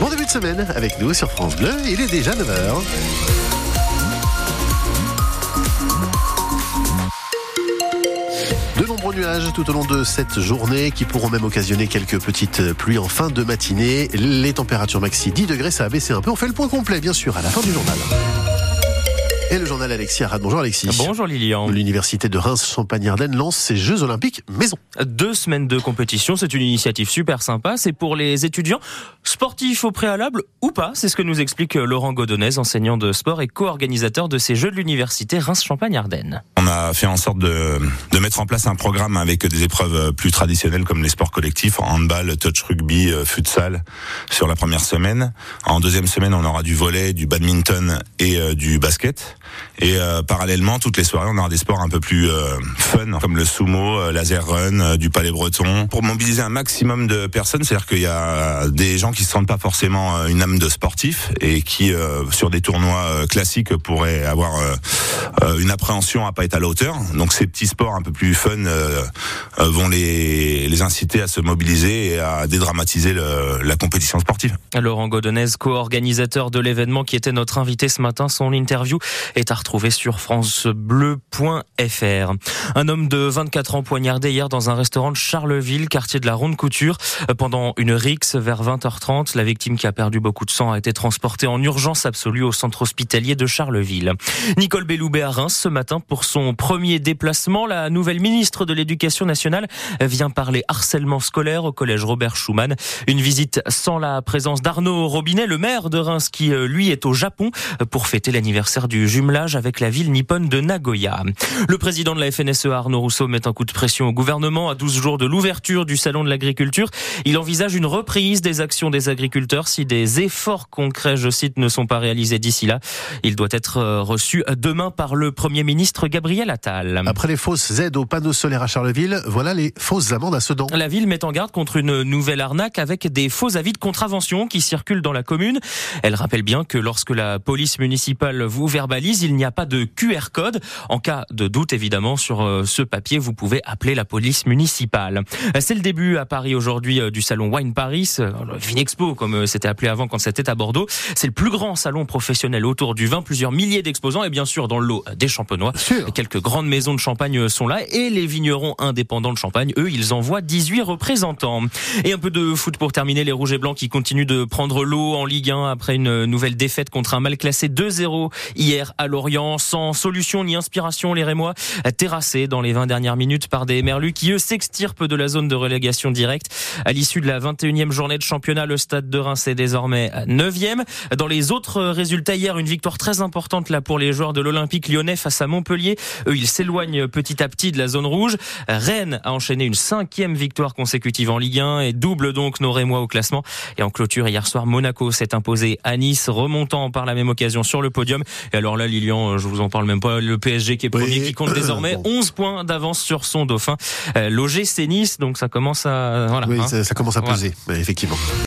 Bon début de semaine avec nous sur France Bleu, il est déjà 9h. De nombreux nuages tout au long de cette journée qui pourront même occasionner quelques petites pluies en fin de matinée. Les températures maxi 10 degrés, ça a baissé un peu. On fait le point complet, bien sûr, à la fin du journal. Et le journal Alexis Arad. Bonjour Alexis. Bonjour Lilian. L'université de Reims-Champagne-Ardenne lance ses Jeux Olympiques maison. Deux semaines de compétition, c'est une initiative super sympa. C'est pour les étudiants sportifs au préalable ou pas. C'est ce que nous explique Laurent Godonez, enseignant de sport et co-organisateur de ces Jeux de l'université Reims-Champagne-Ardenne. On a fait en sorte de, de mettre en place un programme avec des épreuves plus traditionnelles comme les sports collectifs, handball, touch rugby, euh, futsal sur la première semaine. En deuxième semaine, on aura du volet, du badminton et euh, du basket. Et euh, parallèlement, toutes les soirées, on aura des sports un peu plus euh, fun, comme le sumo, euh, laser run, du palais breton, pour mobiliser un maximum de personnes. C'est-à-dire qu'il y a des gens qui se sentent pas forcément une âme de sportif et qui, sur des tournois classiques, pourraient avoir une appréhension à pas être à la hauteur. Donc ces petits sports un peu plus fun vont les, les inciter à se mobiliser et à dédramatiser la compétition sportive. Laurent Godonez, co-organisateur de l'événement qui était notre invité ce matin, son interview est à retrouver sur francebleu.fr. Un homme de 24 ans poignardé hier dans un restaurant de Charleville, quartier de la Ronde Couture, pendant une rixe vers 20h30. La victime qui a perdu beaucoup de sang a été transportée en urgence absolue au centre hospitalier de Charleville. Nicole Belloubet à Reims ce matin pour son premier déplacement. La nouvelle ministre de l'Éducation nationale vient parler harcèlement scolaire au collège Robert Schumann. Une visite sans la présence d'Arnaud Robinet, le maire de Reims qui lui est au Japon pour fêter l'anniversaire du jumelage avec la ville nippone de Nagoya. Le président de la FNSEA, Arnaud Rousseau, met un coup de pression au gouvernement à 12 jours de l'ouverture du salon de l'agriculture. Il envisage une reprise des actions des agriculteurs si des efforts concrets, je cite, ne sont pas réalisés d'ici là. Il doit être euh, reçu demain par le Premier ministre Gabriel Attal. Après les fausses aides aux panneaux solaires à Charleville, voilà les fausses amendes à Sedan. La ville met en garde contre une nouvelle arnaque avec des faux avis de contravention qui circulent dans la commune. Elle rappelle bien que lorsque la police municipale vous verbalise, il n'y a pas de QR code. En cas de doute, évidemment, sur euh, ce papier, vous pouvez appeler la police municipale. C'est le début à Paris aujourd'hui euh, du salon Wine Paris, euh, le Vinexpo, comme c'était appelé avant quand c'était à Bordeaux. C'est le plus grand salon professionnel autour du vin, plusieurs milliers d'exposants et bien sûr dans le lot des champenois. Quelques grandes maisons de champagne sont là et les vignerons indépendants de champagne, eux, ils envoient 18 représentants. Et un peu de foot pour terminer, les rouges et blancs qui continuent de prendre l'eau en Ligue 1 après une nouvelle défaite contre un mal classé 2-0 hier à Lorient, sans solution ni inspiration, les Rémois terrassés dans les 20 dernières minutes par des Merlus qui eux s'extirpent de la zone de relégation directe. À l'issue de la 21e journée de championnat, le stade de Reims est désormais 9e. Dans les autres résultats hier, une victoire très importante là pour les joueurs de l'Olympique lyonnais face à Montpellier. Eux, ils s'éloignent petit à petit de la zone rouge. Rennes a enchaîné une cinquième victoire consécutive en Ligue 1 et double donc nos Rémois au classement. Et en clôture hier soir, Monaco s'est imposé à Nice, remontant par la même occasion sur le podium. Et alors là, Lilian, je vous en parle même pas. Le PSG qui est premier, qui compte désormais 11 points d'avance sur son dauphin. Euh, L'OGC Nice, donc ça commence à voilà. Oui, hein. ça, ça commence à peser, Voilà. effectivement.